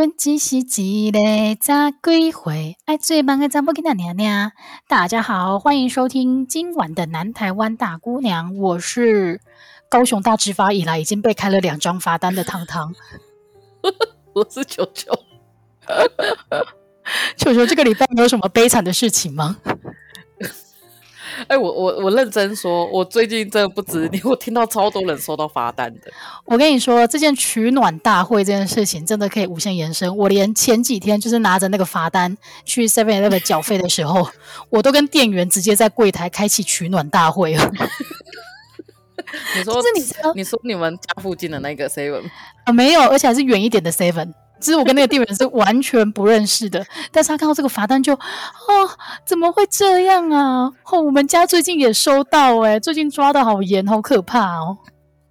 问只是一个杂鬼会爱最忙的查某囡仔娘娘。大家好，欢迎收听今晚的南台湾大姑娘。我是高雄大执法以来已经被开了两张罚单的糖糖。我是球球。球球，这个礼拜有什么悲惨的事情吗？哎、欸，我我我认真说，我最近真的不止你，我听到超多人收到罚单的。我跟你说，这件取暖大会这件事情真的可以无限延伸。我连前几天就是拿着那个罚单去 Seven Eleven 缴费的时候，我都跟店员直接在柜台开启取暖大会了。你说，你说，你说你们家附近的那个 Seven 啊？没有，而且还是远一点的 Seven。其实我跟那个店员是完全不认识的，但是他看到这个罚单就，哦，怎么会这样啊？哦，我们家最近也收到，诶，最近抓的好严，好可怕哦。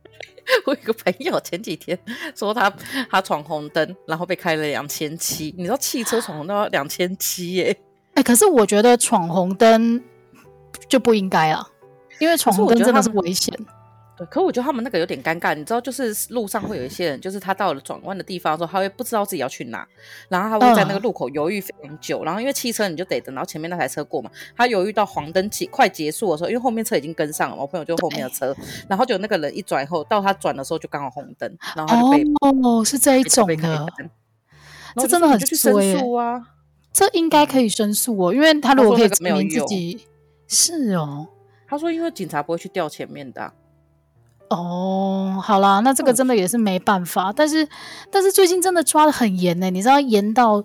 我有个朋友前几天说他他闯红灯，然后被开了两千七，你知道汽车闯红灯要两千七耶？哎，可是我觉得闯红灯就不应该啊，因为闯红灯真的是危险。可我觉得他们那个有点尴尬，你知道，就是路上会有一些人，就是他到了转弯的地方的时候，他会不知道自己要去哪，然后他会在那个路口犹豫非常久，嗯、然后因为汽车你就得等到前面那台车过嘛，他犹豫到黄灯结快结束的时候，因为后面车已经跟上了，我朋友就后面的车，然后就那个人一转以后，到他转的时候就刚好红灯，然后他就被哦，是这一种的，这真的很衰啊，这应该可以申诉哦，因为他如果可以证明自己是哦，他说因为警察不会去调前面的、啊。哦，好啦，那这个真的也是没办法，但是但是最近真的抓的很严呢，你知道严到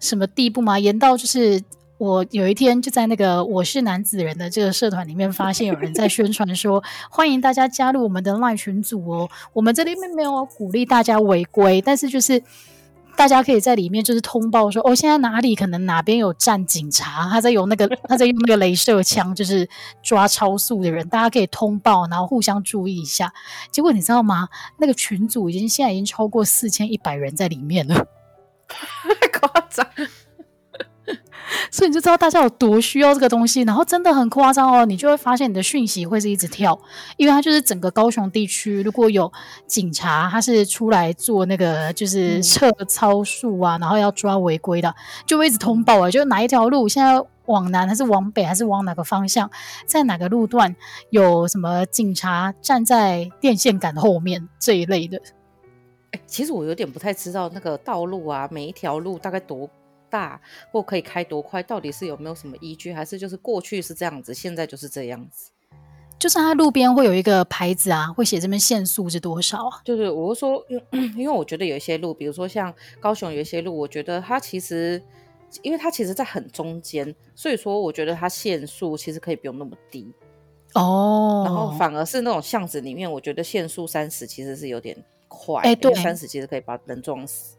什么地步吗？严到就是我有一天就在那个我是男子人的这个社团里面，发现有人在宣传说欢迎大家加入我们的赖群组哦，我们这里面没有鼓励大家违规，但是就是。大家可以在里面就是通报说，哦，现在哪里可能哪边有站警察，他在用那个 他在用那个镭射枪，就是抓超速的人，大家可以通报，然后互相注意一下。结果你知道吗？那个群组已经现在已经超过四千一百人在里面了，太夸张。所以你就知道大家有多需要这个东西，然后真的很夸张哦，你就会发现你的讯息会是一直跳，因为它就是整个高雄地区，如果有警察他是出来做那个就是测超速啊，嗯、然后要抓违规的，就会一直通报啊，就哪一条路现在往南还是往北还是往哪个方向，在哪个路段有什么警察站在电线杆后面这一类的。欸，其实我有点不太知道那个道路啊，每一条路大概多。大或可以开多快，到底是有没有什么依据，还是就是过去是这样子，现在就是这样子？就是它路边会有一个牌子啊，会写这边限速是多少啊？就是我是说，因为我觉得有一些路，比如说像高雄有一些路，我觉得它其实，因为它其实在很中间，所以说我觉得它限速其实可以不用那么低哦。然后反而是那种巷子里面，我觉得限速三十其实是有点快，哎，对，三十其实可以把人撞死。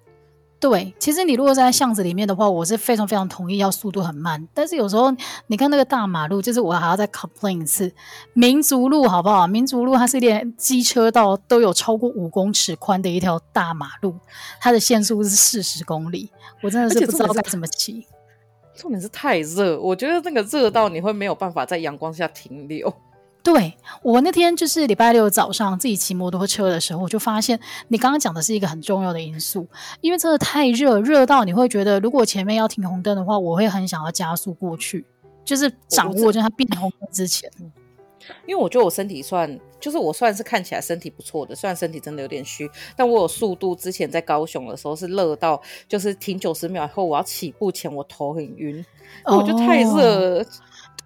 对，其实你如果在巷子里面的话，我是非常非常同意要速度很慢。但是有时候你看那个大马路，就是我还要再 complain 一次，民族路好不好？民族路它是连机车道都有超过五公尺宽的一条大马路，它的限速是四十公里，我真的是不知道该怎么骑。重点是太热，我觉得那个热到你会没有办法在阳光下停留。对，我那天就是礼拜六早上自己骑摩托车的时候，我就发现你刚刚讲的是一个很重要的因素，因为真的太热，热到你会觉得如果前面要停红灯的话，我会很想要加速过去，就是掌握在它变红灯之前。因为我觉得我身体算，就是我算是看起来身体不错的，虽然身体真的有点虚，但我有速度。之前在高雄的时候是热到，就是停九十秒以后，我要起步前我头很晕，我觉得太热。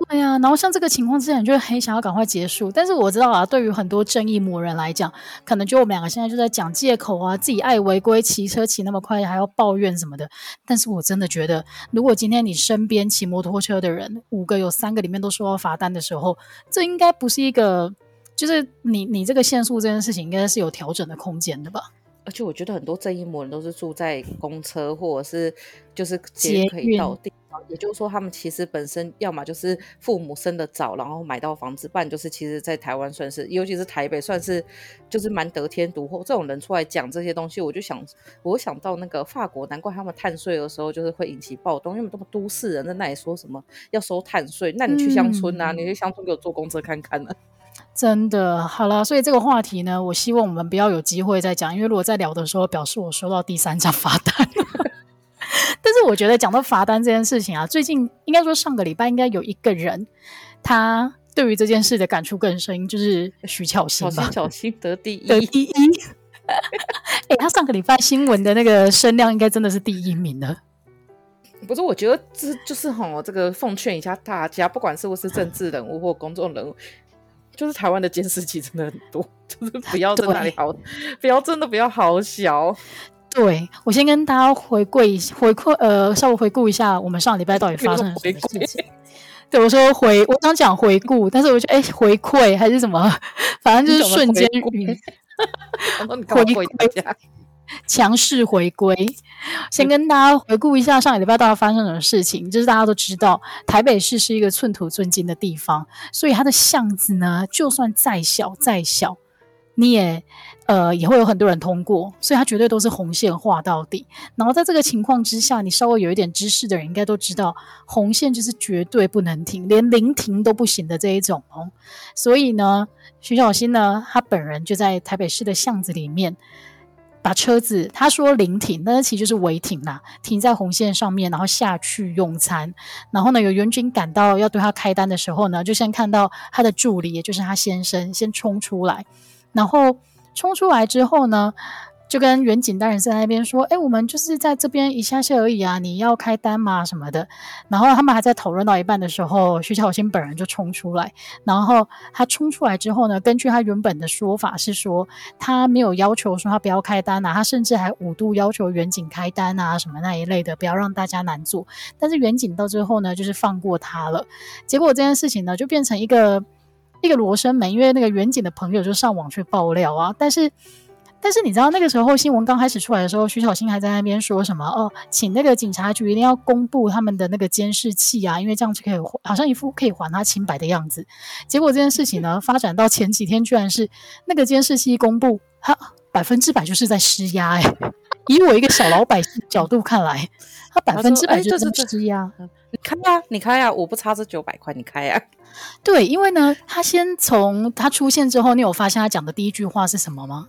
哦对呀、啊，然后像这个情况之下，你就很想要赶快结束。但是我知道啊，对于很多正义魔人来讲，可能就我们两个现在就在讲借口啊，自己爱违规骑车骑那么快，还要抱怨什么的。但是我真的觉得，如果今天你身边骑摩托车的人五个有三个里面都收到罚单的时候，这应该不是一个，就是你你这个限速这件事情，应该是有调整的空间的吧？而且我觉得很多正义魔人都是住在公车或者是就是捷运可以到地。也就是说，他们其实本身要么就是父母生的早，然后买到房子，不然就是其实，在台湾算是，尤其是台北，算是就是蛮得天独厚。这种人出来讲这些东西，我就想，我想到那个法国，难怪他们碳税的时候就是会引起暴动，因为这么都市人在那里说什么要收碳税，那你去乡村啊，嗯、你去乡村给我坐公车看看呢、啊？真的，好了，所以这个话题呢，我希望我们不要有机会再讲，因为如果再聊的时候，表示我收到第三张罚单。是我觉得讲到罚单这件事情啊，最近应该说上个礼拜应该有一个人，他对于这件事的感触更深，就是徐巧芯吧。巧芯得第一，得第一。哎、欸，他上个礼拜新闻的那个声量应该真的是第一名了。不是，我觉得这就是吼，这个奉劝一下大家，不管是不是政治人物或公众人物，就是台湾的监视器真的很多，就是不要在那里好，不要真的不要好小。对，我先跟大家回顾一下，回顾呃，稍微回顾一下我们上礼拜到底发生了 什么事情。对，我说回，我想讲回顾，但是我觉得哎，回馈还是什么，反正就是瞬间回归，回归。强势回归，先跟大家回顾一下上个礼拜到底发生什么事情。就是大家都知道，台北市是一个寸土寸金的地方，所以它的巷子呢，就算再小再小，你也呃也会有很多人通过，所以它绝对都是红线画到底。然后在这个情况之下，你稍微有一点知识的人应该都知道，红线就是绝对不能停，连临停都不行的这一种哦。所以呢，徐小新呢，他本人就在台北市的巷子里面。把车子，他说临停，但是其实就是违停啦，停在红线上面，然后下去用餐。然后呢，有员警赶到要对他开单的时候呢，就先看到他的助理，也就是他先生，先冲出来。然后冲出来之后呢，就跟远景大人在那边说：“哎，我们就是在这边一下下而已啊，你要开单吗？什么的。”然后他们还在讨论到一半的时候，徐巧芯本人就冲出来。然后他冲出来之后呢，根据他原本的说法是说，他没有要求说他不要开单啊，他甚至还五度要求远景开单啊，什么那一类的，不要让大家难做。但是远景到最后呢，就是放过他了。结果这件事情呢，就变成一个一个罗生门，因为那个远景的朋友就上网去爆料啊，但是。但是你知道那个时候新闻刚开始出来的时候，徐小新还在那边说什么哦，请那个警察局一定要公布他们的那个监视器啊，因为这样就可以好像一副可以还他清白的样子。结果这件事情呢，发展到前几天居然是那个监视器一公布，他百分之百就是在施压哎。以我一个小老百姓角度看来，他百分之百就是在施压。你开呀，你开呀，我不差这九百块，你开呀。对，因为呢，他先从他出现之后，你有发现他讲的第一句话是什么吗？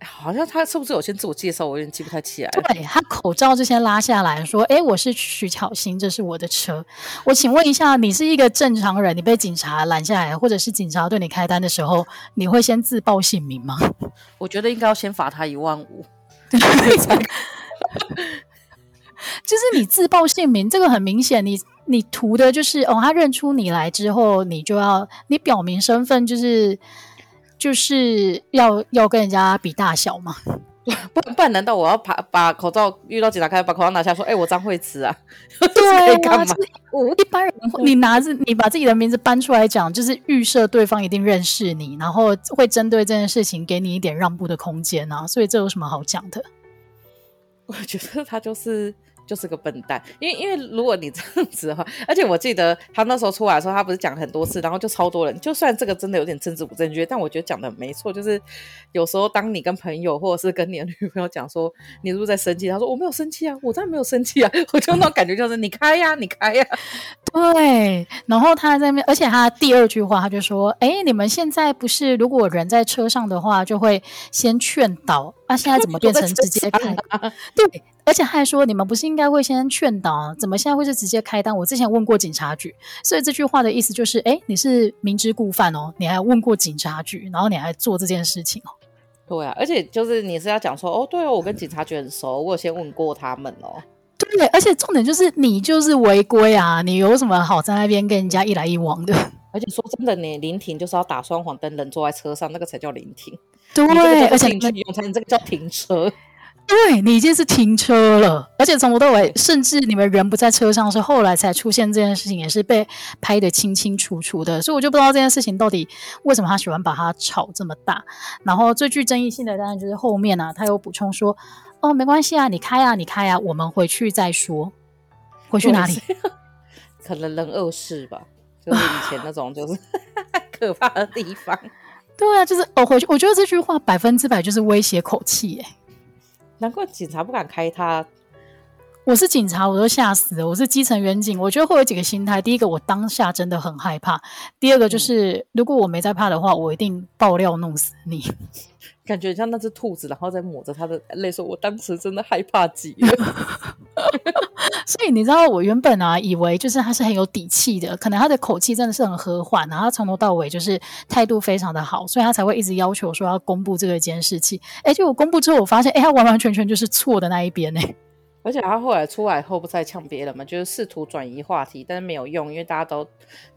好像他是不是有先自我介绍？我有点记不太起来。对，他口罩就先拉下来说：“哎，我是徐巧芯，这是我的车。我请问一下，你是一个正常人，你被警察拦下来，或者是警察对你开单的时候，你会先自报姓名吗？” 我觉得应该要先罚他一万五。就是你自报姓名，这个很明显，你你图的就是哦，他认出你来之后，你就要你表明身份，就是。就是要要跟人家比大小嘛？不不然难道我要把把口罩遇到警察开，把口罩拿下说，哎、欸，我张惠慈啊？对啊，我一般人你拿着你把自己的名字搬出来讲，就是预设对方一定认识你，然后会针对这件事情给你一点让步的空间啊，所以这有什么好讲的？我觉得他就是。就是个笨蛋，因为因为如果你这样子的话，而且我记得他那时候出来的时候，他不是讲很多次，然后就超多人。就算这个真的有点政治不正确，但我觉得讲的没错。就是有时候当你跟朋友或者是跟你的女朋友讲说你是不是在生气，他说我没有生气啊，我当然没有生气啊，我就那种感觉就是你开呀、你开呀、对，然后他在那边，而且他第二句话他就说：“哎，你们现在不是如果人在车上的话，就会先劝导，啊、现在怎么 变成直接开？” 对。而且他还说：“你们不是应该会先劝导，怎么现在会是直接开单？我之前问过警察局，所以这句话的意思就是，哎，你是明知故犯哦，你还问过警察局，然后你还做这件事情哦。对啊，而且就是你是要讲说，哦，对哦，我跟警察局很熟，我有先问过他们哦。对，而且重点就是你就是违规啊，你有什么好在那边跟人家一来一往的？而且说真的，你临停就是要打双黄灯，人坐在车上，那个才叫临停。对，而且你用餐，这个叫停车。”对，你已经是停车了，而且从头到尾，甚至你们人不在车上，是后来才出现这件事情，也是被拍得清清楚楚的。所以我就不知道这件事情到底为什么他喜欢把它炒这么大。然后最具争议性的当然就是后面啊，他有补充说：“哦，没关系啊，你开啊，你开啊，我们回去再说。”回去哪里？可能人恶事吧，就是以前那种就是可怕的地方。对啊，就是哦，回去。我觉得这句话百分之百就是威胁口气，哎。难怪警察不敢开他。我是警察，我都吓死了。我是基层员警，我觉得会有几个心态。第一个，我当下真的很害怕；第二个，就是、嗯、如果我没在怕的话，我一定爆料弄死你。感觉像那只兔子，然后在抹着它的泪，说：“我当时真的害怕极了。”所以你知道，我原本啊以为就是他是很有底气的，可能他的口气真的是很和缓，然后他从头到尾就是态度非常的好，所以他才会一直要求说要公布这个监视器。哎，结果公布之后，我发现，哎，他完完全全就是错的那一边呢。而且他后来出来后不再呛别人嘛，就是试图转移话题，但是没有用，因为大家都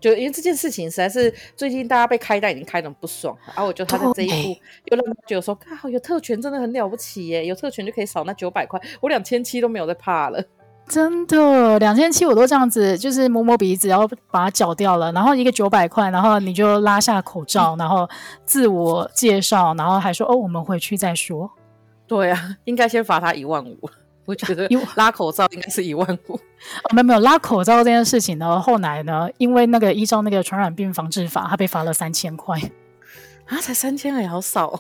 就因为这件事情实在是最近大家被开单已经开的很不爽，然后我觉得他在这一步又让他觉得说，啊，有特权真的很了不起耶，有特权就可以少那九百块，我两千七都没有在怕了，真的两千七我都这样子，就是摸摸鼻子，然后把它缴掉了，然后一个九百块，然后你就拉下口罩，然后自我介绍，然后还说哦，我们回去再说，对啊，应该先罚他一万五。我觉得拉口罩应该是一万五，哦，没有没有拉口罩这件事情呢。后来呢，因为那个依照那个传染病防治法，他被罚了三千块啊，才三千也好少。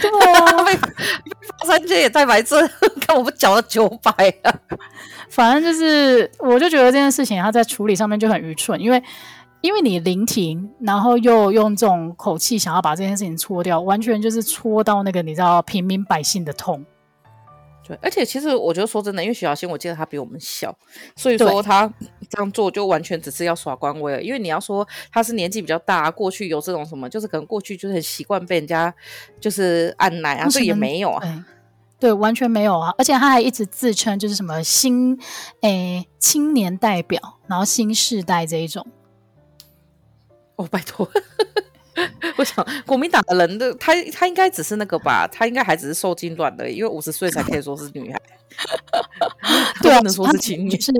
对啊，被罚三千也太白痴，看我不缴了九百啊。反正就是，我就觉得这件事情他在处理上面就很愚蠢，因为因为你临停，然后又用这种口气想要把这件事情戳掉，完全就是戳到那个你知道平民百姓的痛。对，而且其实我觉得说真的，因为徐小新我记得他比我们小，所以说他这样做就完全只是要耍官威了。因为你要说他是年纪比较大，过去有这种什么，就是可能过去就是很习惯被人家就是按奶啊，这也没有啊对，完全没有啊。而且他还一直自称就是什么新诶青年代表，然后新世代这一种。哦，拜托。我想国民党的人的他他应该只是那个吧，他应该还只是受精卵的，因为五十岁才可以说是女孩，对啊，不能说是青年，是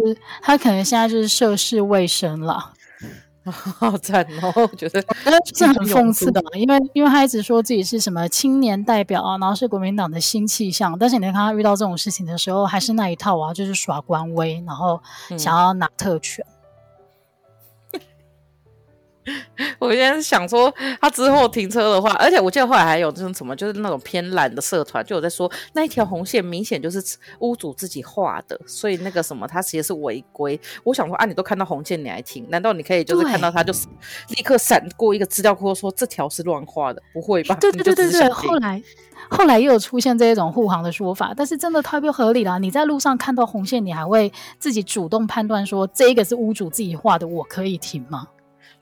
他可能现在就是涉世未深了，好惨哦，我觉得是很讽刺的，因为因为他一直说自己是什么青年代表啊，然后是国民党的新气象，但是你看他遇到这种事情的时候，还是那一套啊，就是耍官威，然后想要拿特权。嗯 我现在想说，他之后停车的话，而且我记得后来还有这种什么，就是那种偏懒的社团，就有在说那一条红线明显就是屋主自己画的，所以那个什么，他其实是违规。我想说啊，你都看到红线，你还停？难道你可以就是看到他就是立刻闪过一个资料库说这条是乱画的？不会吧？对对对对对。后来后来又有出现这一种护航的说法，但是真的太不合理了。你在路上看到红线，你还会自己主动判断说这个是屋主自己画的，我可以停吗？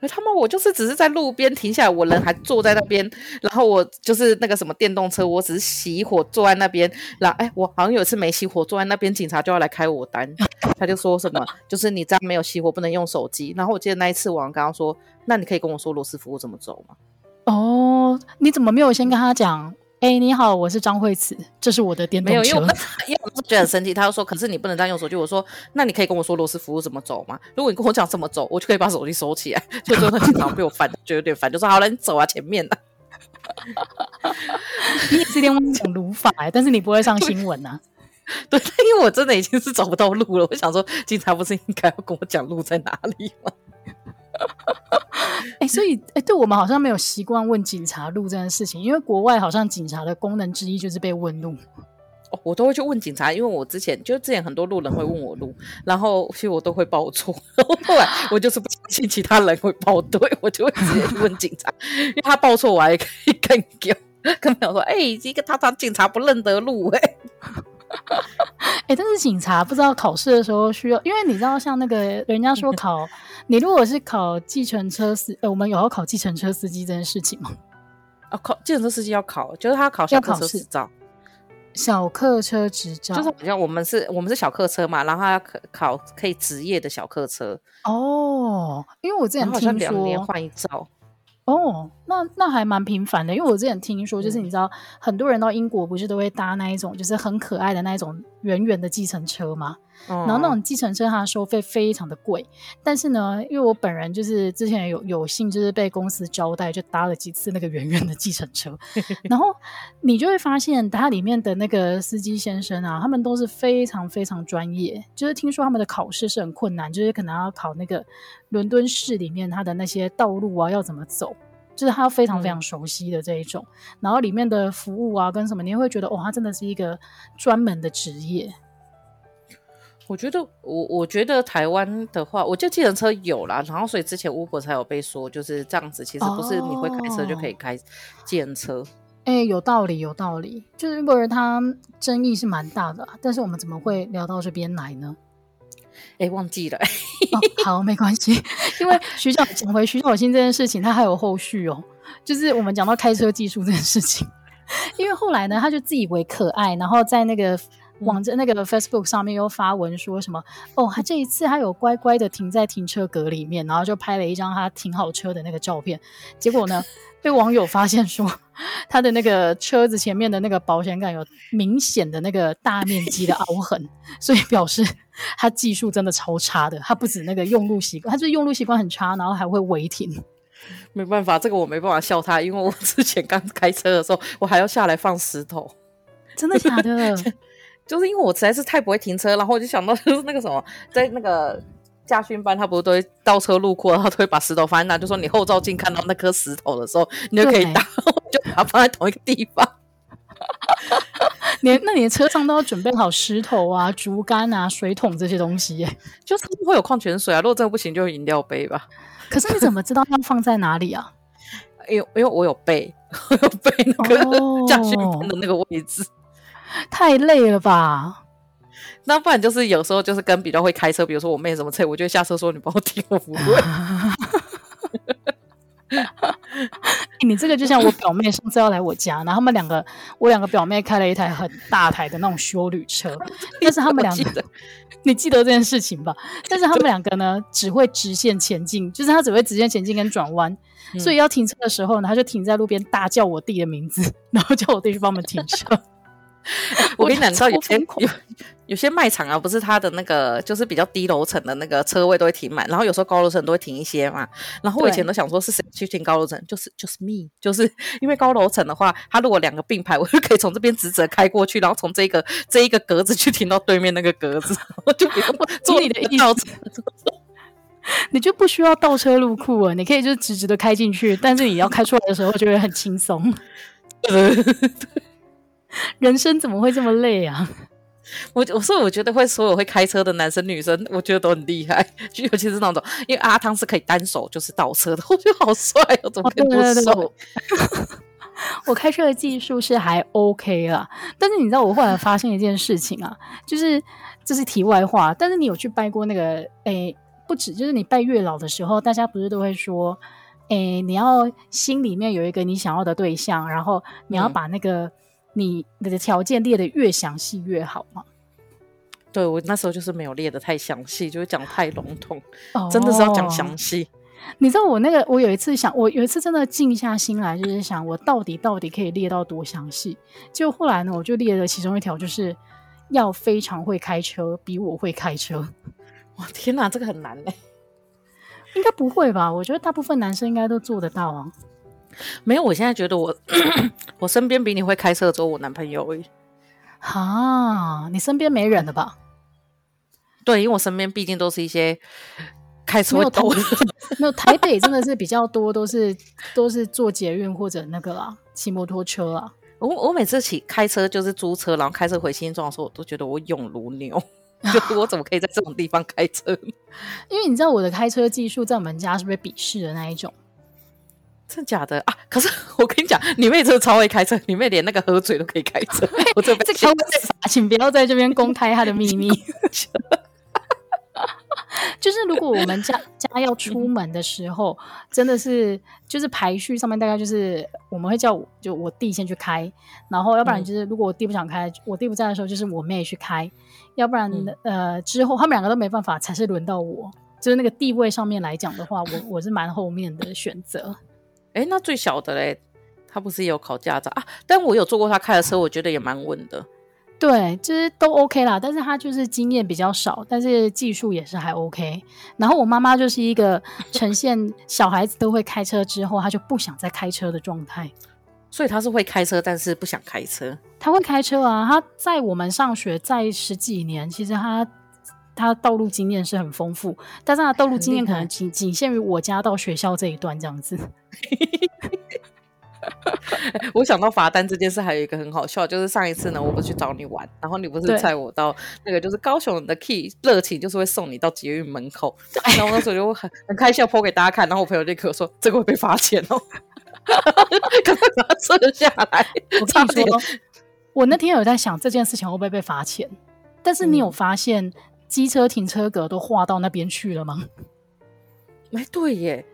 他妈，我就是只是在路边停下来，我人还坐在那边，然后我就是那个什么电动车，我只是熄火坐在那边，然后哎，我好像有一次没熄火坐在那边，警察就要来开我单，他就说什么，就是你这样没有熄火不能用手机，然后我记得那一次我刚刚说，那你可以跟我说罗斯福怎么走吗？哦，你怎么没有先跟他讲？哎、欸，你好，我是张惠慈，这是我的电动车。没有，因为我 因为我觉得很生气，他就说，可是你不能这样用手机。我说，那你可以跟我说罗斯福怎么走吗？如果你跟我讲怎么走，我就可以把手机收起来。就真的经常被我烦，就有点烦，就说好了，你走啊，前面的。你也是电话讲鲁法哎，但是你不会上新闻啊？对，因为我真的已经是找不到路了。我想说，警察不是应该要跟我讲路在哪里吗？哎、所以哎、对我们好像没有习惯问警察路这件事情，因为国外好像警察的功能之一就是被问路。我都会去问警察，因为我之前就之前很多路人会问我路，然后其实我都会报错。然后后来我就是不相信其他人会报 对，我就会直接去问警察，因为他报错我还可以更丢，跟朋友说，哎、欸，一个他他警察不认得路、欸，哎。但是警察不知道考试的时候需要，因为你知道，像那个人家说考，你如果是考计程车司，呃，我们有要考计程车司机这件事情吗？哦，考计程车司机要考，就是他考小客车执照，小客车执照，就是好像我们是我们是小客车嘛，然后他要考考可以职业的小客车。哦，因为我之前听说两年换一照。哦，那那还蛮频繁的，因为我之前听说，就是你知道，嗯、很多人到英国不是都会搭那一种，就是很可爱的那一种圆圆的计程车吗？然后那种计程车它的收费非常的贵，但是呢，因为我本人就是之前有有幸就是被公司招待，就搭了几次那个圆圆的计程车，然后你就会发现它里面的那个司机先生啊，他们都是非常非常专业，就是听说他们的考试是很困难，就是可能要考那个伦敦市里面它的那些道路啊要怎么走，就是他非常非常熟悉的这一种，嗯、然后里面的服务啊跟什么，你会觉得哇，他真的是一个专门的职业。我觉得我我觉得台湾的话，我就计程车有啦，然后所以之前 Uber 才有被说就是这样子，其实不是你会开车就可以开计程车。哎、欸，有道理，有道理。就是 Uber 它争议是蛮大的，但是我们怎么会聊到这边来呢？哎、欸，忘记了。哦、好，没关系。因为徐小讲回徐小新这件事情，他还有后续哦。就是我们讲到开车技术这件事情，因为后来呢，他就自以为可爱，然后在那个网站、那个 Facebook 上面又发文说什么哦，他这一次他有乖乖的停在停车格里面，然后就拍了一张他停好车的那个照片。结果呢，被网友发现说。他的那个车子前面的那个保险杆有明显的那个大面积的凹痕，所以表示他技术真的超差的。他不止那个用路习惯，他就是用路习惯很差，然后还会违停。没办法，这个我没办法笑他，因为我之前刚开车的时候，我还要下来放石头。真的假的？就是因为我实在是太不会停车，然后我就想到 就是那个什么，在那个。驾训班他不是都会倒车入库，然后都会把石头放在那，就说你后照镜看到那颗石头的时候，你就可以打，就把它放在同一个地方。你那你的车上都要准备好石头啊、竹竿啊、水桶这些东西耶，就是会有矿泉水啊。如果真的不行，就饮料杯吧。可是你怎么知道要放在哪里啊？因为因为我有背，我有背那个驾训班的那个位置，太累了吧？那不然就是有时候就是跟比较会开车，比如说我妹什么车，我就下车说，你帮我停，我不会。你这个就像我表妹上次要来我家，然后他们两个，我两个表妹开了一台很大台的那种修旅车，但是他们两个，你记得这件事情吧？但是他们两个呢，只会直线前进，就是他只会直线前进跟转弯，嗯、所以要停车的时候呢，他就停在路边大叫我弟的名字，然后叫我弟去帮我们停车。我跟你讲，你知道有些有有些卖场啊，不是它的那个就是比较低楼层的那个车位都会停满，然后有时候高楼层都会停一些嘛。然后我以前都想说是谁去停高楼层，就是就是 me，就是因为高楼层的话，它如果两个并排，我就可以从这边直直开过去，然后从这个这一个格子去停到对面那个格子，我 就不用坐你的倒车，你就不需要倒车入库啊，你可以就直直的开进去，但是你要开出来的时候就会很轻松。人生怎么会这么累啊？我我说，我觉得会所有会开车的男生女生，我觉得都很厉害，就 尤其是那种，因为阿汤是可以单手就是倒车的，我觉得好帅哦，怎么可以不帅？我开车的技术是还 OK 啦，但是你知道我后来发现一件事情啊，就是这是题外话，但是你有去拜过那个诶，不止，就是你拜月老的时候，大家不是都会说，诶，你要心里面有一个你想要的对象，然后你要把那个。嗯你你的条件列得越详细越好吗？对，我那时候就是没有列得太详细，就是讲太笼统，哦、真的是要讲详细。你知道我那个，我有一次想，我有一次真的静下心来，就是想我到底到底可以列到多详细。就后来呢，我就列了其中一条，就是要非常会开车，比我会开车。哇，天哪，这个很难嘞！应该不会吧？我觉得大部分男生应该都做得到啊。没有，我现在觉得我 我身边比你会开车的只有我男朋友而已。哈，你身边没人了吧？对，因为我身边毕竟都是一些开车会抖的。没有，台北真的是比较多，都是都是坐捷运或者那个啦，骑摩托车啊。我我每次骑开车就是租车，然后开车回新庄的时候，我都觉得我勇如牛。就我怎么可以在这种地方开车？因为你知道我的开车技术在我们家是不是鄙视的那一种？真的假的啊？可是 我跟你讲，你妹真的超会开车，你妹连那个喝醉都可以开车。我这边这个请不要在这边公开她的秘密。就是如果我们家家要出门的时候，真的是就是排序上面大概就是我们会叫我就我弟先去开，然后要不然就是如果我弟不想开，我弟不在的时候就是我妹去开，要不然呃之后他们两个都没办法，才是轮到我。就是那个地位上面来讲的话，我我是蛮后面的选择。哎，那最小的嘞，他不是也有考驾照啊？但我有坐过他开的车，我觉得也蛮稳的。对，就是都 OK 啦。但是他就是经验比较少，但是技术也是还 OK。然后我妈妈就是一个呈现 小孩子都会开车之后，他就不想再开车的状态。所以他是会开车，但是不想开车。他会开车啊，他在我们上学在十几年，其实他他道路经验是很丰富，但是他的道路经验可能仅仅限于我家到学校这一段这样子。我想到罚单这件事，还有一个很好笑，就是上一次呢，我不是去找你玩，然后你不是载我到那个就是高雄的 Key 热情，就是会送你到捷运门口，然后我那时候就很很开心，要 po 给大家看，然后我朋友就跟我说这个会被罚钱哦。赶快把它撤下来。我跟你说，我那天有在想这件事情会不会被罚钱，但是你有发现机车停车格都划到那边去了吗？哎，对耶。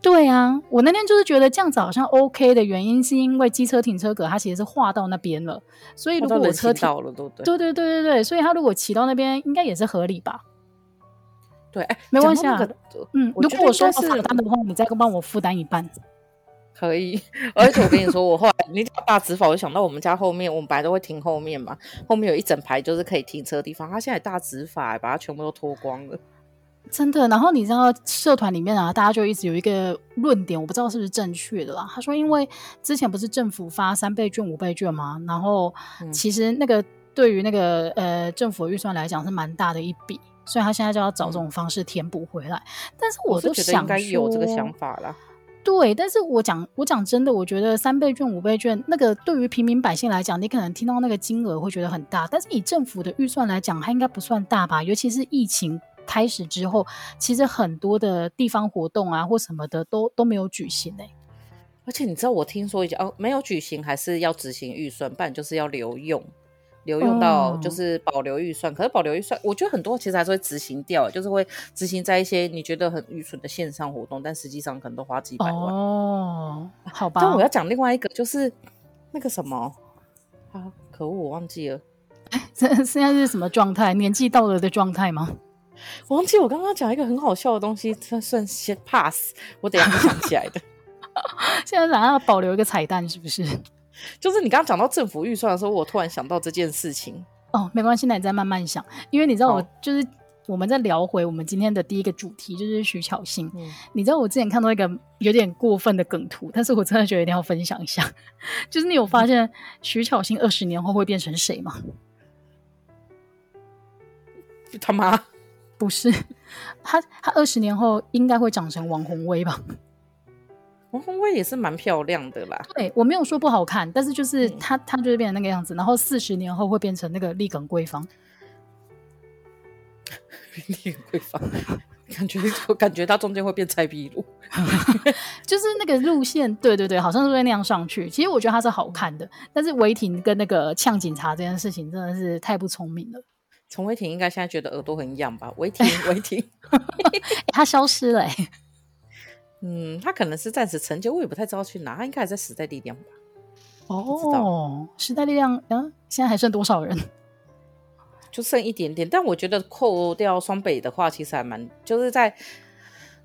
对啊，我那天就是觉得这样子好像 OK 的原因，是因为机车停车格它其实是划到那边了，所以如果我车停到了，对对对对对，所以他如果骑到那边，应该也是合理吧？对，哎，没关系啊，那个、嗯，如果我收到罚单的话，你再帮我负担一半，可以。而且我跟你说，我后来你讲大直法，我就想到我们家后面，我们本来都会停后面嘛，后面有一整排就是可以停车的地方，他现在大直法把它全部都脱光了。真的，然后你知道社团里面啊，大家就一直有一个论点，我不知道是不是正确的啦。他说，因为之前不是政府发三倍券、五倍券吗？然后其实那个对于那个呃政府的预算来讲是蛮大的一笔，所以他现在就要找这种方式填补回来。但是我都想说，应该有这个想法啦。对，但是我讲我讲真的，我觉得三倍券、五倍券那个对于平民百姓来讲，你可能听到那个金额会觉得很大，但是以政府的预算来讲，它应该不算大吧？尤其是疫情。开始之后，其实很多的地方活动啊，或什么的都都没有举行哎、欸。而且你知道，我听说已经哦没有举行，还是要执行预算，不然就是要留用，留用到就是保留预算。哦、可是保留预算，我觉得很多其实还是会执行掉，就是会执行在一些你觉得很愚蠢的线上活动，但实际上可能都花几百万哦。好吧，但我要讲另外一个，就是那个什么啊，可恶，我忘记了。现现在是什么状态？年纪到了的状态吗？我 忘记我刚刚讲一个很好笑的东西，算算先 pass。我等一下会想起来的。现在想要保留一个彩蛋，是不是？就是你刚刚讲到政府预算的时候，我突然想到这件事情。哦，没关系，那你再慢慢想。因为你知道，我就是我们在聊回我们今天的第一个主题，就是徐巧芯。嗯，你知道我之前看到一个有点过分的梗图，但是我真的觉得一定要分享一下。就是你有发现徐巧芯二十年后会变成谁吗？他妈！不是，他他二十年后应该会长成王鸿威吧？王红薇也是蛮漂亮的啦。对，我没有说不好看，但是就是他、嗯、就是变成那个样子，然后四十年后会变成那个立耿归芳。立耿归芳，感觉我感觉它中间会变蔡壁如，就是那个路线，对对对，好像是会那样上去。其实我觉得她是好看的，但是违停跟那个呛警察这件事情真的是太不聪明了。陈伟霆应该现在觉得耳朵很痒吧？违停，违停，他消失了、欸。嗯，他可能是暂时成就，我也不太知道去哪。他应该还在时代力量吧？哦，时代力量，嗯，现在还剩多少人？就剩一点点。但我觉得扣掉双北的话，其实还蛮，就是在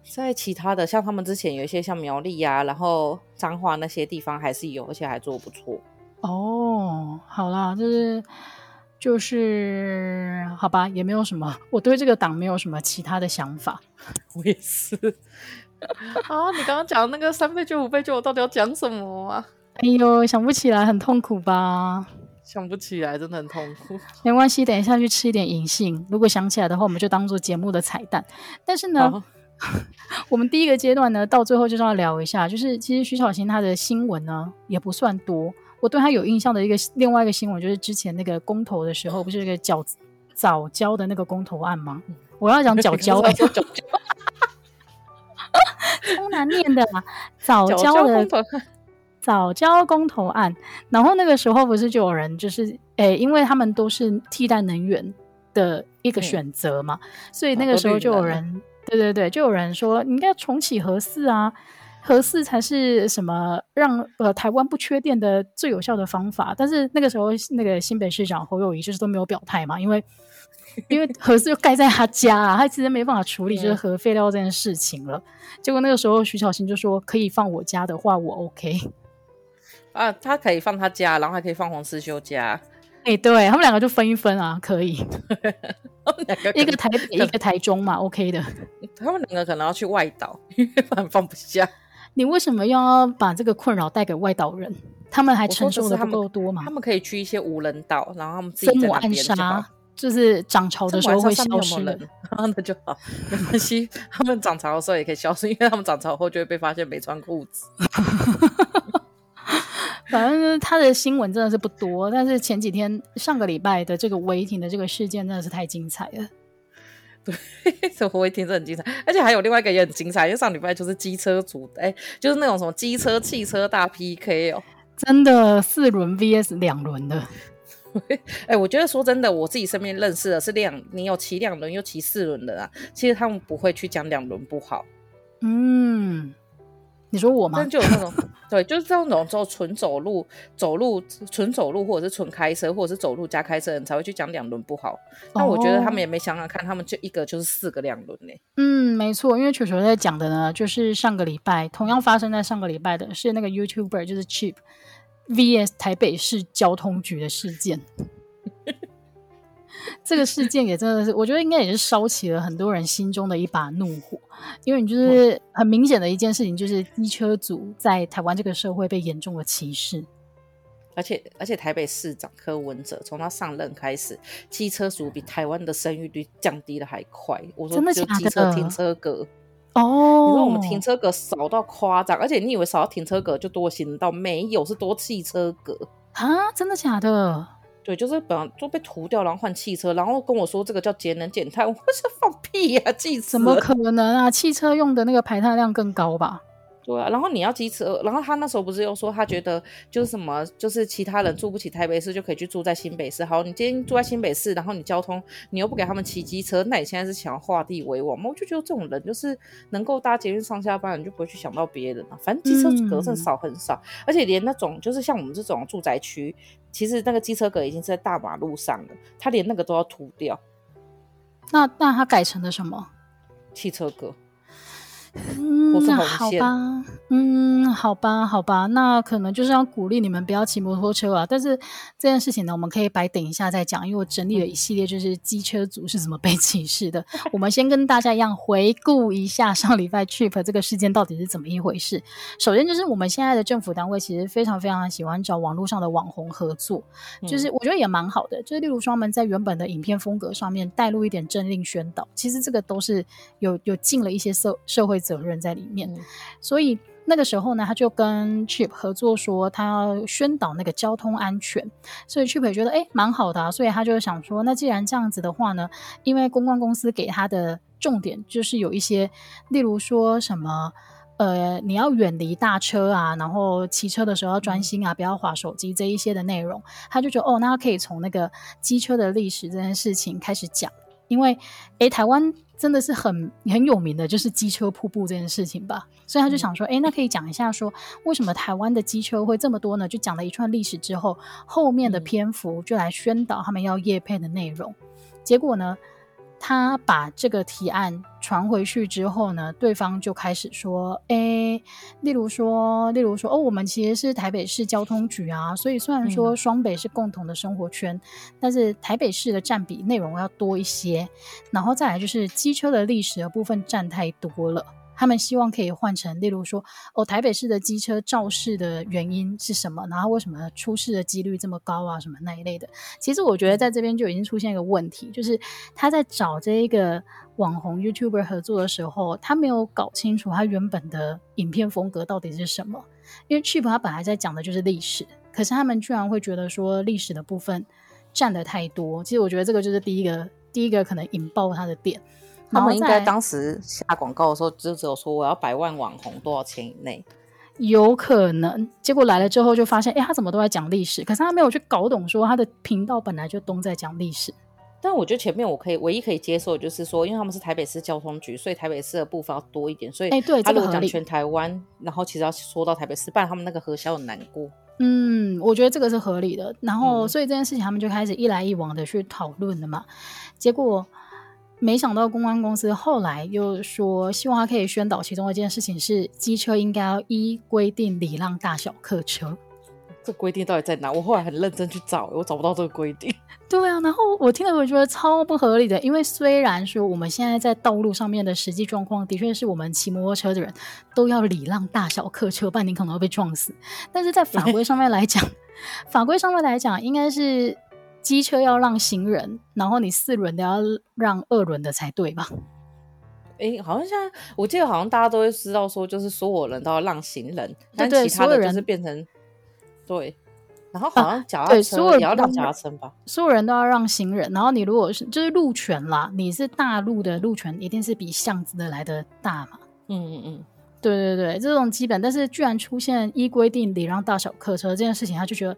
在其他的，像他们之前有一些像苗栗啊，然后彰化那些地方还是有，而且还做不错。哦，好啦，就是。就是好吧，也没有什么，我对这个党没有什么其他的想法。我也是。啊，你刚刚讲那个三倍券、五倍券，我到底要讲什么啊？哎呦，想不起来，很痛苦吧？想不起来，真的很痛苦。没关系，等一下去吃一点银杏。如果想起来的话，我们就当做节目的彩蛋。但是呢，哦、我们第一个阶段呢，到最后就是要聊一下，就是其实徐小琴她的新闻呢，也不算多。我对他有印象的一个另外一个新闻，就是之前那个公投的时候，不是那个早交的那个公投案吗？我要讲藻礁，哎，超难念的啦，藻礁的藻礁公投案。然后那个时候不是就有人就是，哎、欸，因为他们都是替代能源的一个选择嘛，嗯、所以那个时候就有人，对对对，就有人说你应该重启核四啊。核四才是什么让呃台湾不缺电的最有效的方法，但是那个时候那个新北市长侯友宜就是都没有表态嘛，因为因为核四就盖在他家啊，他其实没办法处理就是核废料这件事情了。结果那个时候徐小新就说可以放我家的话我 OK 啊，他可以放他家，然后还可以放黄思修家，哎、欸，对他们两个就分一分啊，可以，一个台北一个台中嘛，OK 的，他们两个可能要去外岛，因为放放不下。你为什么要把这个困扰带给外岛人？他们还承受的不够多吗？他们可以去一些无人岛，然后他们自己在那边就好。就是涨潮的时候会消失的，那就好，没关系。他们涨潮的时候也可以消失，因为他们涨潮后就会被发现没穿裤子。反正他的新闻真的是不多，但是前几天上个礼拜的这个违停的这个事件真的是太精彩了。对，这我会听着很精彩，而且还有另外一个也很精彩，因为上礼拜就是机车组，哎，就是那种什么机车、汽车大 PK 哦，真的四轮 VS 两轮的。哎，我觉得说真的，我自己身边认识的是两，你有骑两轮又骑四轮的啊，其实他们不会去讲两轮不好。嗯。你说我吗？就有那种，对，就是这种就纯走路、走路、纯走路，或者是纯开车，或者是走路加开车，人才会去讲两轮不好。那、哦、我觉得他们也没想想看，他们就一个就是四个两轮呢。嗯，没错，因为球球在讲的呢，就是上个礼拜同样发生在上个礼拜的是那个 YouTuber 就是 Cheap VS 台北市交通局的事件。这个事件也真的是，我觉得应该也是烧起了很多人心中的一把怒火，因为你就是很明显的一件事情，就是机车族在台湾这个社会被严重的歧视，而且而且台北市长柯文哲从他上任开始，机车族比台湾的生育率降低的还快。我说就机车停车格哦，你说我们停车格少到夸张，而且你以为少到停车格就多行道，没有，是多汽车格啊？真的假的？对，就是本来都被涂掉，然后换汽车，然后跟我说这个叫节能减碳，我是放屁呀、啊！汽车！怎么可能啊？汽车用的那个排碳量更高吧？对啊，然后你要机车，然后他那时候不是又说他觉得就是什么，就是其他人住不起台北市，就可以去住在新北市。好，你今天住在新北市，然后你交通你又不给他们骑机车，那你现在是想要画地为王吗？我就觉得这种人就是能够搭捷运上下班，你就不会去想到别人了。反正机车格真的少很少，嗯、而且连那种就是像我们这种住宅区，其实那个机车格已经是在大马路上了，他连那个都要涂掉。那那他改成了什么？汽车格。嗯，好吧，嗯，好吧，好吧，那可能就是要鼓励你们不要骑摩托车啊。但是这件事情呢，我们可以摆等一下再讲，因为我整理了一系列就是机车族是怎么被歧视的。我们先跟大家一样回顾一下上礼拜 Trip 这个事件到底是怎么一回事。首先就是我们现在的政府单位其实非常非常喜欢找网络上的网红合作，就是我觉得也蛮好的。就是例如说他们在原本的影片风格上面带入一点政令宣导，其实这个都是有有尽了一些社社会责任在里面，嗯、所以那个时候呢，他就跟 Chip 合作说，他要宣导那个交通安全，所以 Chip 也觉得哎，蛮好的啊，所以他就想说，那既然这样子的话呢，因为公关公司给他的重点就是有一些，例如说什么，呃，你要远离大车啊，然后骑车的时候要专心啊，不要划手机这一些的内容，他就觉得哦，那他可以从那个机车的历史这件事情开始讲，因为诶，台湾。真的是很很有名的，就是机车瀑布这件事情吧。所以他就想说，哎、嗯，那可以讲一下说，为什么台湾的机车会这么多呢？就讲了一串历史之后，后面的篇幅就来宣导他们要业配的内容。结果呢，他把这个提案传回去之后呢，对方就开始说，诶，例如说，例如说，哦，我们其实是台北市交通局啊，所以虽然说双北是共同的生活圈，嗯、但是台北市的占比内容要多一些，然后再来就是机车的历史的部分占太多了。他们希望可以换成，例如说，哦，台北市的机车肇事的原因是什么？然后为什么出事的几率这么高啊？什么那一类的。其实我觉得在这边就已经出现一个问题，就是他在找这一个网红 YouTuber 合作的时候，他没有搞清楚他原本的影片风格到底是什么。因为 Chip 他本来在讲的就是历史，可是他们居然会觉得说历史的部分占的太多。其实我觉得这个就是第一个，第一个可能引爆他的点。他们应该当时下广告的时候，就只有说我要百万网红多少钱以内，有可能。结果来了之后就发现，哎，他怎么都在讲历史？可是他没有去搞懂，说他的频道本来就都在讲历史。但我觉得前面我可以唯一可以接受，就是说，因为他们是台北市交通局，所以台北市的部分要多一点。所以，哎，对，他如果讲全台湾，然后其实要说到台北市，不然他们那个核销很难过。嗯，我觉得这个是合理的。然后，所以这件事情他们就开始一来一往的去讨论了嘛。结果。没想到公关公司后来又说，希望他可以宣导其中一件事情是，机车应该要依规定礼让大小客车。这规定到底在哪？我后来很认真去找，我找不到这个规定。对啊，然后我听了我觉得超不合理的，因为虽然说我们现在在道路上面的实际状况的确是我们骑摩托车的人都要礼让大小客车，不然你可能会被撞死。但是在法规上面来讲，法规上面来讲应该是。机车要让行人，然后你四轮的要让二轮的才对吧？哎、欸，好像现在我记得好像大家都会知道说，就是所有人都要让行人，对对，但其他的就是变成对，然后好像脚踏车也要让脚踏车吧，所有人都要让行人。然后你如果是就是路权啦，你是大路的路权，一定是比巷子的来的大嘛。嗯嗯嗯，对对对，这种基本，但是居然出现依规定礼让大小客车这件事情，他就觉得。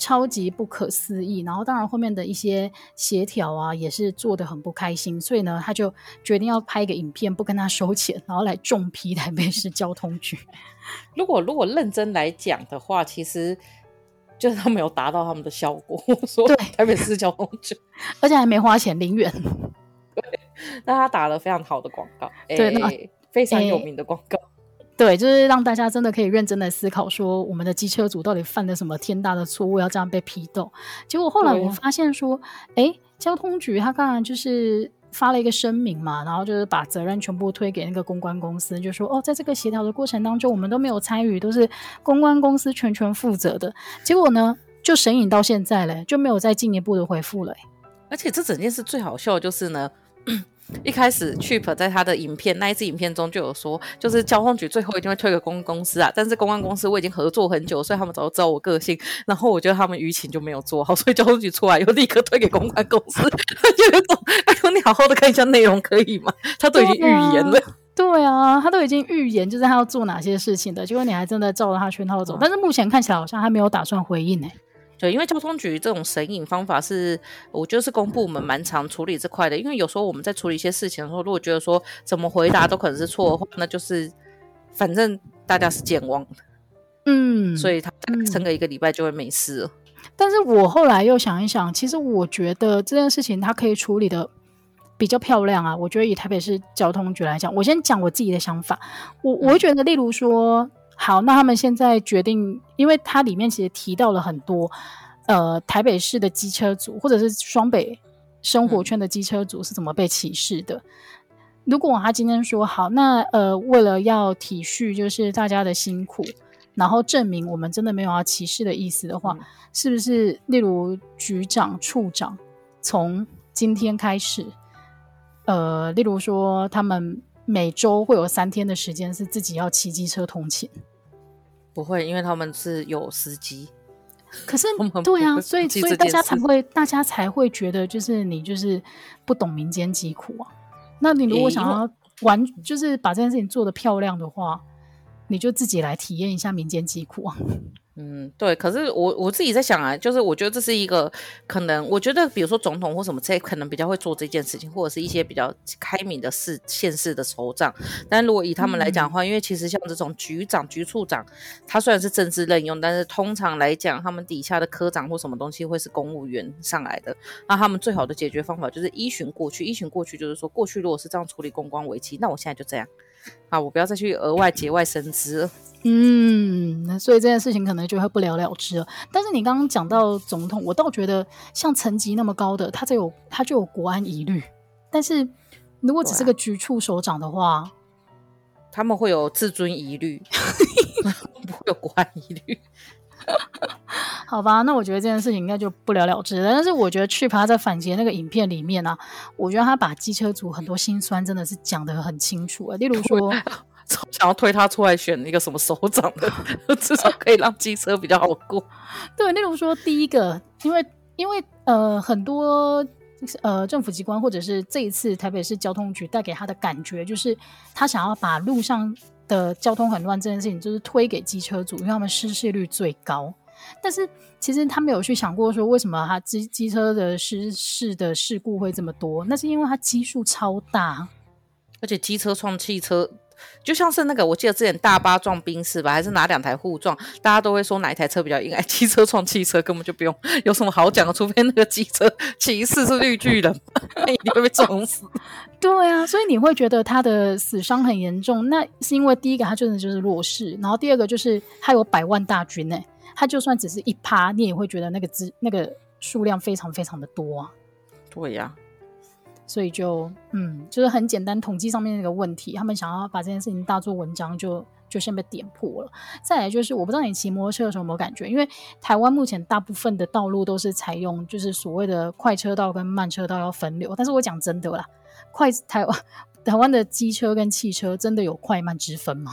超级不可思议，然后当然后面的一些协调啊，也是做的很不开心，所以呢，他就决定要拍一个影片，不跟他收钱，然后来重批台北市交通局。如果如果认真来讲的话，其实就是他没有达到他们的效果。我说对，台北市交通局，而且还没花钱零元。对，那他打了非常好的广告，对，欸、非常有名的广告。对，就是让大家真的可以认真的思考，说我们的机车主到底犯了什么天大的错误，要这样被批斗。结果后来我发现说，哎，交通局他当然就是发了一个声明嘛，然后就是把责任全部推给那个公关公司，就说哦，在这个协调的过程当中，我们都没有参与，都是公关公司全权负责的。结果呢，就神隐到现在嘞，就没有再进一步的回复了。而且这整件事最好笑的就是呢。一开始，Chip 在他的影片那一次影片中就有说，就是交通局最后一定会推给公关公司啊。但是公关公司我已经合作很久，所以他们早就知道我个性。然后我觉得他们舆情就没有做好，所以交通局出来又立刻推给公关公司。就有种，哎呦，你好好的看一下内容可以吗？他都已经预言了对、啊。他都已经预言，就是他要做哪些事情的。结果你还真的照着他圈套走。嗯、但是目前看起来好像还没有打算回应呢、欸。对，因为交通局这种神隐方法是，我觉得是公部门蛮常处理这块的。因为有时候我们在处理一些事情的时候，如果觉得说怎么回答都可能是错的话，那就是反正大家是健忘的，嗯，所以他撑个一个礼拜就会没事了、嗯。但是我后来又想一想，其实我觉得这件事情他可以处理的比较漂亮啊。我觉得以台北市交通局来讲，我先讲我自己的想法，我我会觉得，例如说。好，那他们现在决定，因为它里面其实提到了很多，呃，台北市的机车族或者是双北生活圈的机车族是怎么被歧视的。嗯、如果他今天说好，那呃，为了要体恤就是大家的辛苦，然后证明我们真的没有要歧视的意思的话，嗯、是不是？例如局长、处长从今天开始，呃，例如说他们每周会有三天的时间是自己要骑机车通勤。不会，因为他们是有司机。可是，对啊，所以所以大家才会，大家才会觉得，就是你就是不懂民间疾苦啊。那你如果想要完，就是把这件事情做得漂亮的话，你就自己来体验一下民间疾苦啊。嗯，对，可是我我自己在想啊，就是我觉得这是一个可能，我觉得比如说总统或什么这些可能比较会做这件事情，或者是一些比较开明的市县市的首长。但如果以他们来讲的话，嗯、因为其实像这种局长、局处长，他虽然是政治任用，但是通常来讲，他们底下的科长或什么东西会是公务员上来的。那他们最好的解决方法就是依循过去，依循过去就是说，过去如果是这样处理公关危机，那我现在就这样。啊，我不要再去额外节外生枝了。嗯，所以这件事情可能就会不了了之了。但是你刚刚讲到总统，我倒觉得像层级那么高的，他就有他就有国安疑虑。但是如果只是个局处首长的话，啊、他们会有自尊疑虑，不会有国安疑虑。好吧，那我觉得这件事情应该就不了了之了。但是我觉得 Chip 他在反击那个影片里面呢、啊，我觉得他把机车族很多心酸真的是讲得很清楚啊。例如说，想要推他出来选一个什么首长的，至少可以让机车比较好过。对，例如说第一个，因为因为呃很多呃政府机关或者是这一次台北市交通局带给他的感觉，就是他想要把路上的交通很乱这件事情，就是推给机车族，因为他们失事率最高。但是其实他没有去想过说，为什么他机机车的失事的事故会这么多？那是因为它基数超大，而且机车撞汽车，就像是那个我记得之前大巴撞宾士吧，还是哪两台互撞，大家都会说哪一台车比较硬。哎，机车撞汽车根本就不用有什么好讲的，除非那个机车骑士是绿巨人，那一定会被撞死。对啊，所以你会觉得他的死伤很严重，那是因为第一个他真的就是弱势，然后第二个就是他有百万大军呢、欸。他就算只是一趴，你也会觉得那个资那个数量非常非常的多啊。对呀、啊，所以就嗯，就是很简单统计上面那个问题，他们想要把这件事情大做文章就，就就先被点破了。再来就是，我不知道你骑摩托车的时候有没有感觉，因为台湾目前大部分的道路都是采用就是所谓的快车道跟慢车道要分流，但是我讲真的啦，快台湾 台湾的机车跟汽车真的有快慢之分吗？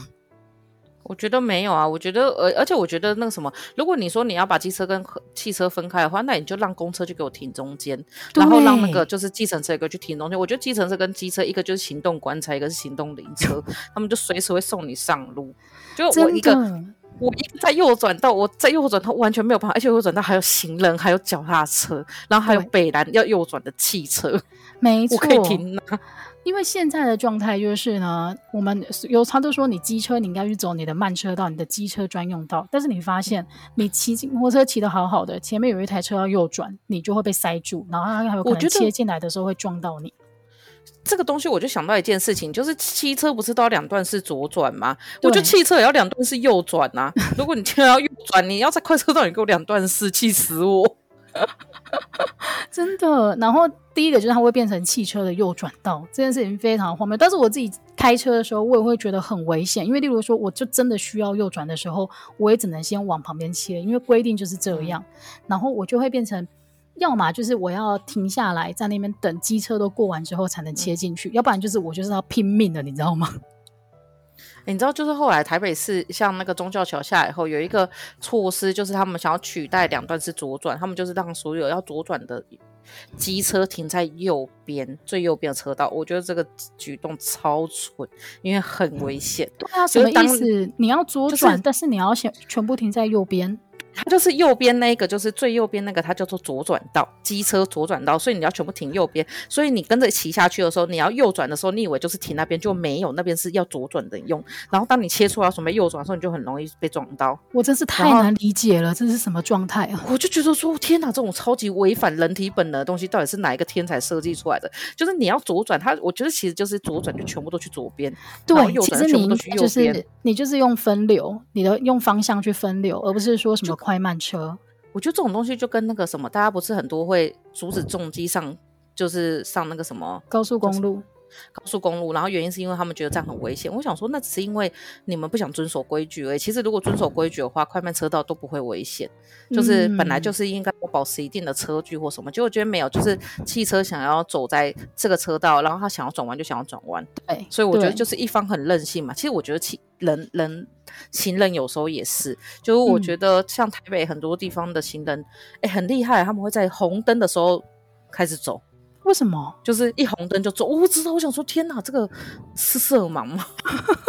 我觉得没有啊，我觉得，而而且我觉得那个什么，如果你说你要把机车跟汽车分开的话，那你就让公车就给我停中间，然后让那个就是计程车一个去停中间。我觉得计程车跟机车一个就是行动棺材，一个是行动灵车，他们就随时会送你上路。就我一个，我一个在右转道，我在右转道完全没有办法，而且右转道还有行人，还有脚踏车，然后还有北兰要右转的汽车，没错，我可以停哪？因为现在的状态就是呢，我们有他都说你机车你应该去走你的慢车道，你的机车专用道。但是你发现你骑摩托车骑的好好的，前面有一台车要右转，你就会被塞住，然后它还有可能切进来的时候会撞到你。这个东西我就想到一件事情，就是汽车不是都要两段式左转吗？我觉得汽车也要两段式右转啊！如果你现在要右转，你要在快车道你给我两段式，气死我！真的，然后第一个就是它会变成汽车的右转道，这件事情非常荒谬。但是我自己开车的时候，我也会觉得很危险，因为例如说，我就真的需要右转的时候，我也只能先往旁边切，因为规定就是这样。然后我就会变成，要么就是我要停下来在那边等机车都过完之后才能切进去，要不然就是我就是要拼命的，你知道吗？欸、你知道，就是后来台北市像那个宗教桥下来以后，有一个措施，就是他们想要取代两段式左转，他们就是让所有要左转的机车停在右边最右边的车道。我觉得这个举动超蠢，因为很危险。对啊，什么意思？你要左转，就是，但是你要先全部停在右边。它就是右边那个，就是最右边那个，它叫做左转道，机车左转道，所以你要全部停右边。所以你跟着骑下去的时候，你要右转的时候，你以为就是停那边就没有，那边是要左转的用。然后当你切出来准备右转的时候，你就很容易被撞到。我真是太难理解了，这是什么状态啊？我就觉得说，天哪，这种超级违反人体本能的东西，到底是哪一个天才设计出来的？就是你要左转，它我觉得其实就是左转就全部都去左边，对，右转全部都去右边。就是你就是用分流，你的用方向去分流，而不是说什么。快慢车，我觉得这种东西就跟那个什么，大家不是很多会阻止重机上，就是上那个什么高速公路。高速公路，然后原因是因为他们觉得这样很危险。我想说，那只是因为你们不想遵守规矩而已。其实如果遵守规矩的话，快慢车道都不会危险。就是本来就是应该保持一定的车距或什么。结果我觉得没有，就是汽车想要走在这个车道，然后他想要转弯就想要转弯。对，所以我觉得就是一方很任性嘛。其实我觉得骑人人行人有时候也是，就是我觉得像台北很多地方的行人，哎、嗯，很厉害，他们会在红灯的时候开始走。为什么？就是一红灯就走，我不知道。我想说，天哪，这个是色盲吗？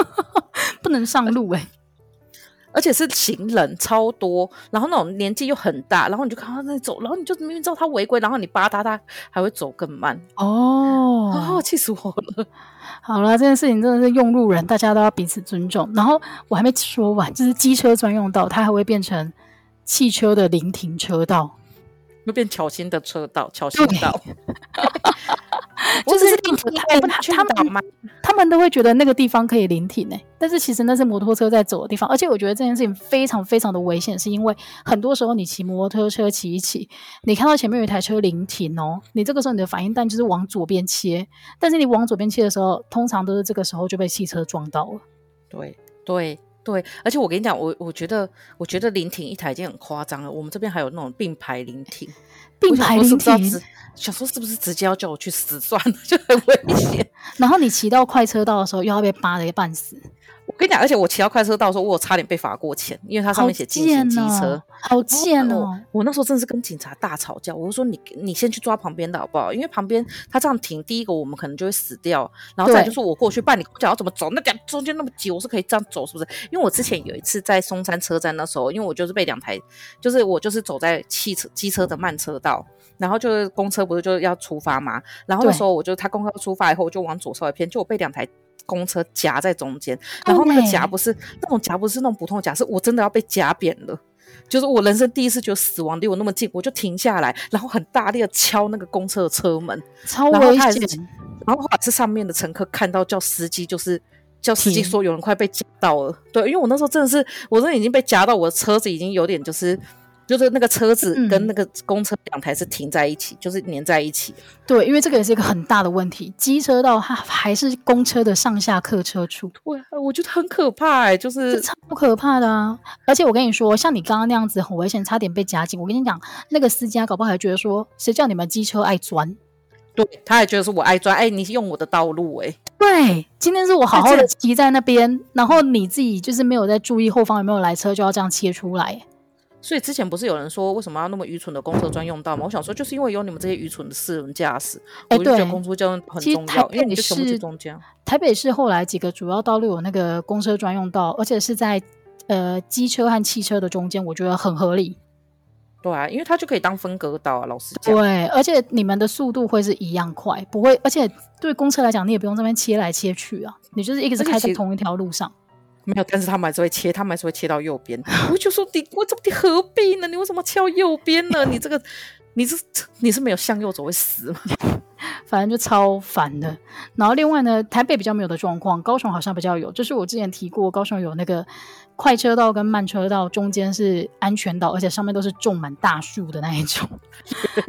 不能上路哎、欸！而且是行人超多，然后那种年纪又很大，然后你就看他在走，然后你就明明知道他违规，然后你扒他，他还会走更慢哦！哦，气死我了！好了，这件事情真的是用路人，大家都要彼此尊重。然后我还没说完，就是机车专用道，它还会变成汽车的临停车道。会变巧心的车道，巧心道，就是临停。他们他们都会觉得那个地方可以临停呢，但是其实那是摩托车在走的地方。而且我觉得这件事情非常非常的危险，是因为很多时候你骑摩托车骑一骑，你看到前面有一台车临停哦，你这个时候你的反应弹就是往左边切，但是你往左边切的时候，通常都是这个时候就被汽车撞到了。对对。对，而且我跟你讲，我我觉得，我觉得临停一台已经很夸张了。我们这边还有那种并排临停，并排临停，想说是不是直接要叫我去死算了，就很危险。然后你骑到快车道的时候，又要被扒的一半死。我跟你讲，而且我骑到快车道的时候，我有差点被罚过钱，因为它上面写禁行机车，好贱哦！哦我那时候真的是跟警察大吵架，我就说你你先去抓旁边的好不好？因为旁边他这样停，第一个我们可能就会死掉，然后再就是我过去办理，讲要怎么走？那两中间那么挤，我是可以这样走，是不是？因为我之前有一次在松山车站那时候，因为我就是被两台，就是我就是走在汽车机车的慢车道，然后就是公车不是就要出发嘛，然后那时候我就他公车出发以后，我就往左稍微偏，就我被两台。公车夹在中间，然后那个夹不是那种夹，不是那种普通的夹，是我真的要被夹扁了。就是我人生第一次觉得死亡离我那么近，我就停下来，然后很大力的敲那个公车的车门，超危险。然后后来是上面的乘客看到，叫司机，就是叫司机说有人快被夹到了。对，因为我那时候真的是，我真的已经被夹到，我的车子已经有点就是。就是那个车子跟那个公车两台是停在一起，嗯、就是粘在一起。对，因为这个也是一个很大的问题。机车道它还是公车的上下客车处，对我觉得很可怕哎、欸，就是超可怕的啊！而且我跟你说，像你刚刚那样子很危险，差点被夹紧。我跟你讲，那个司机搞不好还觉得说，谁叫你们机车爱钻？对，他还觉得是我爱钻，哎，你用我的道路哎、欸。对，今天是我好好的骑在那边，然后你自己就是没有在注意后方有没有来车，就要这样切出来。所以之前不是有人说为什么要那么愚蠢的公车专用道吗？我想说，就是因为有你们这些愚蠢的私人驾驶，欸、我就觉得公车交通很重要，因为你就全部去中间。台北市后来几个主要道路有那个公车专用道，而且是在呃机车和汽车的中间，我觉得很合理。对啊，因为它就可以当分隔岛啊，老师讲。对，而且你们的速度会是一样快，不会，而且对公车来讲，你也不用这边切来切去啊，你就是一直开在同一条路上。没有，但是他们还是会切，他们还是会切到右边。我就说你，我怎么你何必呢？你为什么切到右边呢？你这个，你是你是没有向右走会死吗？反正就超烦的。然后另外呢，台北比较没有的状况，高雄好像比较有。就是我之前提过，高雄有那个快车道跟慢车道中间是安全岛，而且上面都是种满大树的那一种。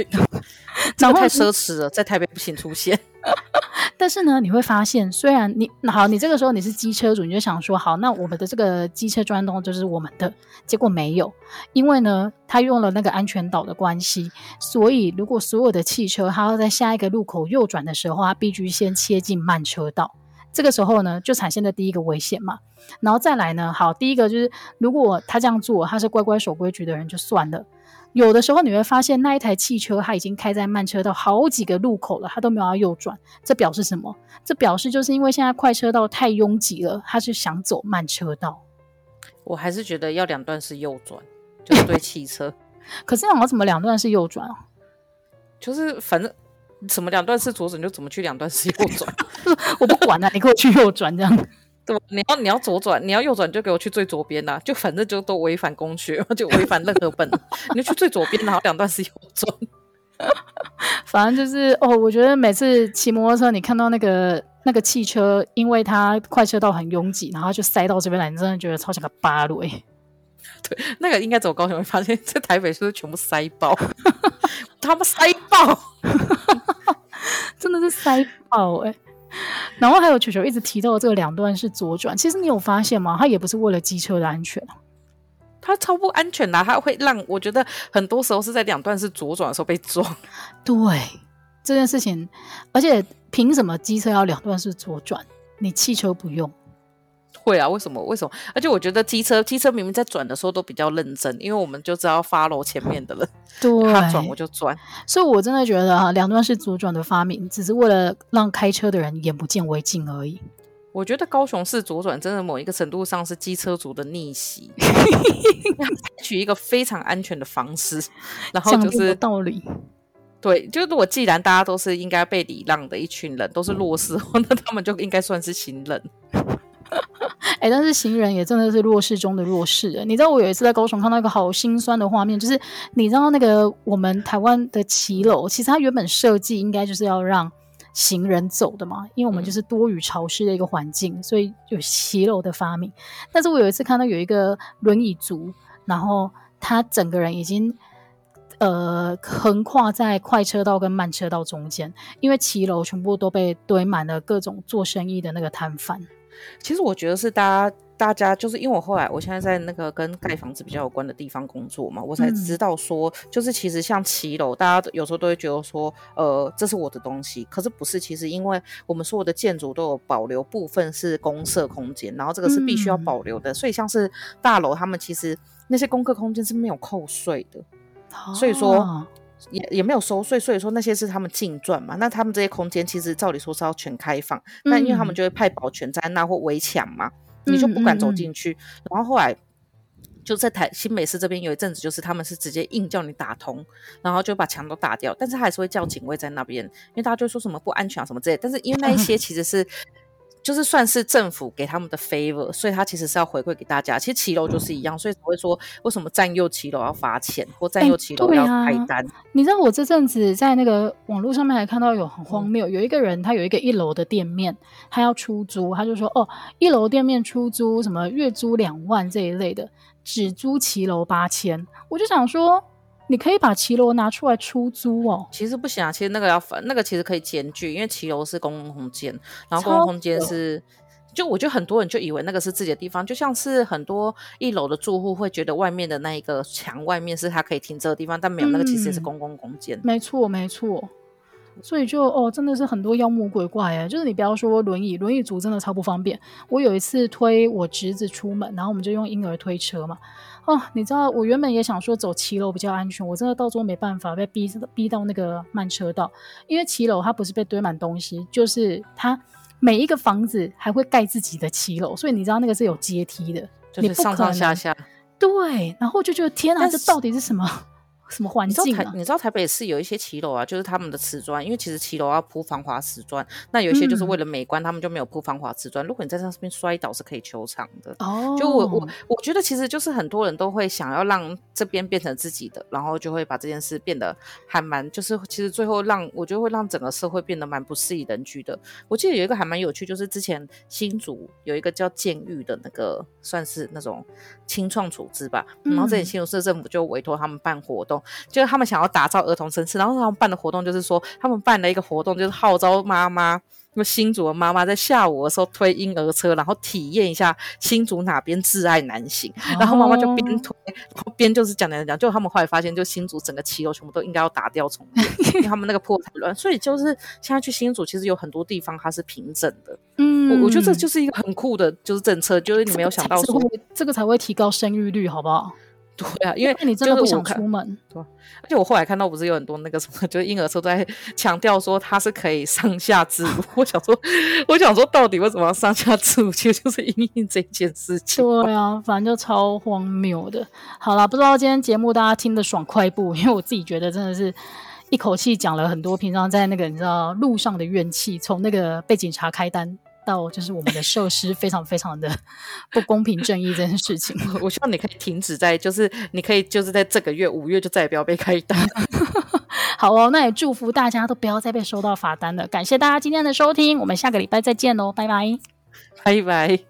然后太奢侈了，在台北不行出现。但是呢，你会发现，虽然你好，你这个时候你是机车主，你就想说，好，那我们的这个机车专用就是我们的，结果没有，因为呢，他用了那个安全岛的关系，所以如果所有的汽车它要在下一个路口右转的时候，它必须先切进慢车道，这个时候呢，就产生了第一个危险嘛。然后再来呢，好，第一个就是如果他这样做，他是乖乖守规矩的人就算了。有的时候你会发现那一台汽车它已经开在慢车道好几个路口了，它都没有要右转，这表示什么？这表示就是因为现在快车道太拥挤了，它是想走慢车道。我还是觉得要两段是右转，就是对汽车。可是我怎么两段是右转啊？就是反正什么两段式左转就怎么去两段式右转，我不管了，啊，你给我去右转这样。对你要你要左转，你要右转就给我去最左边呐、啊，就反正就都违反公序，就违反任何本。你就去最左边，然后两段是右转。反正就是哦，我觉得每次骑摩托车，你看到那个那个汽车，因为它快车道很拥挤，然后就塞到这边来，你真的觉得超像个芭蕾。对，那个应该走高雄会发现，在台北是不是全部塞爆？他们塞爆，真的是塞爆哎、欸。然后还有球球一直提到的这个两段式左转，其实你有发现吗？它也不是为了机车的安全，它超不安全的，啊，它会让我觉得很多时候是在两段式左转的时候被撞。对这件事情，而且凭什么机车要两段式左转，你汽车不用？会啊，为什么？为什么？而且我觉得机车机车明明在转的时候都比较认真，因为我们就知道 follow 前面的人，对，他转我就转。所以我真的觉得哈，两段式左转的发明只是为了让开车的人眼不见为净而已。我觉得高雄市左转真的某一个程度上是机车族的逆袭，取一个非常安全的方式，然后就是道理。对，就是我既然大家都是应该被礼让的一群人，都是弱势，那他们就应该算是行人。哎、欸，但是行人也真的是弱势中的弱势。你知道我有一次在高雄看到一个好心酸的画面，就是你知道那个我们台湾的骑楼，其实它原本设计应该就是要让行人走的嘛，因为我们就是多雨潮湿的一个环境，嗯、所以有骑楼的发明。但是我有一次看到有一个轮椅族，然后他整个人已经呃横跨在快车道跟慢车道中间，因为骑楼全部都被堆满了各种做生意的那个摊贩。其实我觉得是大家，大家就是因为我后来，我现在在那个跟盖房子比较有关的地方工作嘛，我才知道说，就是其实像骑楼，大家有时候都会觉得说，呃，这是我的东西，可是不是。其实因为我们所有的建筑都有保留部分是公设空间，然后这个是必须要保留的，所以像是大楼，他们其实那些公设空间是没有扣税的，所以说。也也没有收税，所以说那些是他们净赚嘛。那他们这些空间其实照理说是要全开放，那、嗯、因为他们就会派保全在那或围墙嘛，你就不敢走进去。然后后来就在台新北市这边有一阵子，就是他们是直接硬叫你打通，然后就把墙都打掉，但是他还是会叫警卫在那边，因为大家就说什么不安全啊什么之类。但是因为那一些 其实是。就是算是政府给他们的 favor，所以他其实是要回馈给大家。其实骑楼就是一样，所以才会说为什么占用骑楼要罚钱，或占用骑楼要开单、你知道我这阵子在那个网络上面还看到有很荒谬，有一个人他有一个一楼的店面，他要出租，他就说哦，一楼店面出租什么月租两万这一类的，只租骑楼八千，我就想说。你可以把骑楼拿出来出租哦。其实不行啊，其实那个要分，那个其实可以兼具，因为骑楼是公共空间，然后公共空间是，就我觉得很多人就以为那个是自己的地方，就像是很多一楼的住户会觉得外面的那一个墙外面是他可以停车的地方，但没有，那个其实也是公共空间。没错，没错。所以就哦，真的是很多妖魔鬼怪哎，就是你不要说轮椅，轮椅族真的超不方便。我有一次推我侄子出门，然后我们就用婴儿推车嘛。哦，你知道我原本也想说走骑楼比较安全，我真的到最后没办法被逼逼到那个慢车道，因为骑楼它不是被堆满东西，就是它每一个房子还会盖自己的骑楼，所以你知道那个是有阶梯的，就是上上下下。对，然后就觉得天哪，这到底是什么？什么环境啊？你知道台，你知道台北市有一些骑楼啊，就是他们的瓷砖，因为其实骑楼要铺防滑瓷砖，那有一些就是为了美观，嗯、他们就没有铺防滑瓷砖。如果你在上面摔倒，是可以求偿的。哦，就我我我觉得其实就是很多人都会想要让这边变成自己的，然后就会把这件事变得还蛮，就是其实最后让我觉得会让整个社会变得蛮不适宜人居的。我记得有一个还蛮有趣，就是之前新竹有一个叫监狱的那个，算是那种清创组织吧，然后这里新竹市政府就委托他们办活动。就是他们想要打造儿童城市，然后他们办的活动就是说，他们办了一个活动，就是号召妈妈，那么新竹的妈妈在下午的时候推婴儿车，然后体验一下新竹哪边挚爱难行，哦、然后妈妈就边推，然后边就是讲讲讲，就他们后来发现，就新竹整个骑楼全部都应该要打掉重建，因为他们那个破太乱，所以就是现在去新竹，其实有很多地方它是平整的。嗯，我我觉得这就是一个很酷的，就是政策，就是你没有想到说，这个才会提高生育率，好不好？对啊，因为你真的不想出门。对，而且我后来看到不是有很多那个什么，就是婴儿车都在强调说它是可以上下自如。我想说，我想说，到底为什么要上下自如？其实就是因为这件事情。对啊，反正就超荒谬的。好啦，不知道今天节目大家听得爽快不？因为我自己觉得真的是一口气讲了很多平常在那个你知道路上的怨气，从那个被警察开单。到就是我们的设施非常非常的不公平正义这件事情，我希望你可以停止在，就是你可以就是在这个月五月就再也不要被开单。好哦，那也祝福大家都不要再被收到罚单了。感谢大家今天的收听，我们下个礼拜再见喽，拜拜，拜拜。